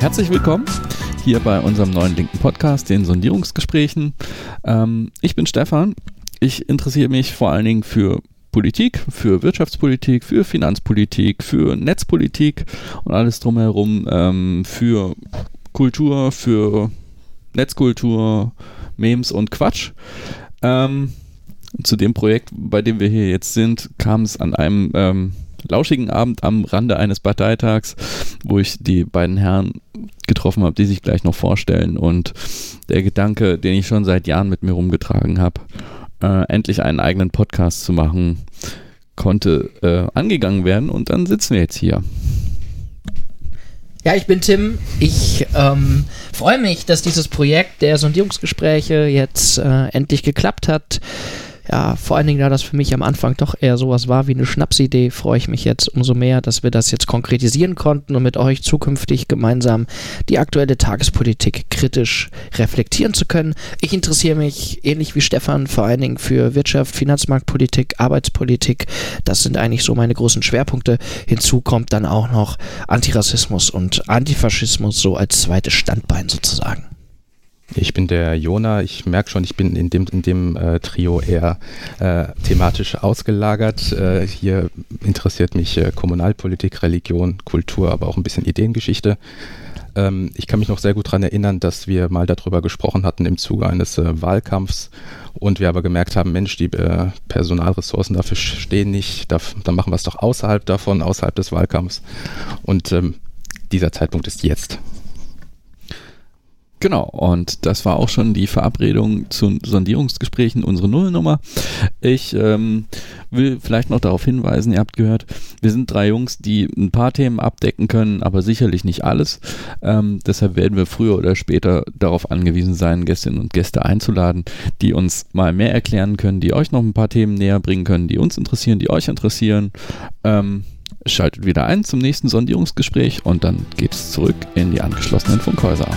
Herzlich willkommen hier bei unserem neuen linken Podcast, den Sondierungsgesprächen. Ähm, ich bin Stefan. Ich interessiere mich vor allen Dingen für Politik, für Wirtschaftspolitik, für Finanzpolitik, für Netzpolitik und alles drumherum, ähm, für Kultur, für Netzkultur, Memes und Quatsch. Ähm, zu dem Projekt, bei dem wir hier jetzt sind, kam es an einem ähm, lauschigen Abend am Rande eines Parteitags, wo ich die beiden Herren getroffen habe, die sich gleich noch vorstellen. Und der Gedanke, den ich schon seit Jahren mit mir rumgetragen habe, äh, endlich einen eigenen Podcast zu machen, konnte äh, angegangen werden. Und dann sitzen wir jetzt hier. Ja, ich bin Tim. Ich ähm, freue mich, dass dieses Projekt der Sondierungsgespräche jetzt äh, endlich geklappt hat ja, vor allen Dingen, da das für mich am Anfang doch eher sowas war wie eine Schnapsidee, freue ich mich jetzt umso mehr, dass wir das jetzt konkretisieren konnten und mit euch zukünftig gemeinsam die aktuelle Tagespolitik kritisch reflektieren zu können. Ich interessiere mich ähnlich wie Stefan vor allen Dingen für Wirtschaft, Finanzmarktpolitik, Arbeitspolitik. Das sind eigentlich so meine großen Schwerpunkte. Hinzu kommt dann auch noch Antirassismus und Antifaschismus so als zweites Standbein sozusagen. Ich bin der Jona. Ich merke schon, ich bin in dem, in dem äh, Trio eher äh, thematisch ausgelagert. Äh, hier interessiert mich äh, Kommunalpolitik, Religion, Kultur, aber auch ein bisschen Ideengeschichte. Ähm, ich kann mich noch sehr gut daran erinnern, dass wir mal darüber gesprochen hatten im Zuge eines äh, Wahlkampfs und wir aber gemerkt haben, Mensch, die äh, Personalressourcen dafür stehen nicht, da, dann machen wir es doch außerhalb davon, außerhalb des Wahlkampfs. Und ähm, dieser Zeitpunkt ist jetzt. Genau, und das war auch schon die Verabredung zu Sondierungsgesprächen, unsere Nullnummer. Ich ähm, will vielleicht noch darauf hinweisen, ihr habt gehört, wir sind drei Jungs, die ein paar Themen abdecken können, aber sicherlich nicht alles. Ähm, deshalb werden wir früher oder später darauf angewiesen sein, Gästinnen und Gäste einzuladen, die uns mal mehr erklären können, die euch noch ein paar Themen näher bringen können, die uns interessieren, die euch interessieren. Ähm, schaltet wieder ein zum nächsten Sondierungsgespräch und dann geht es zurück in die angeschlossenen Funkhäuser.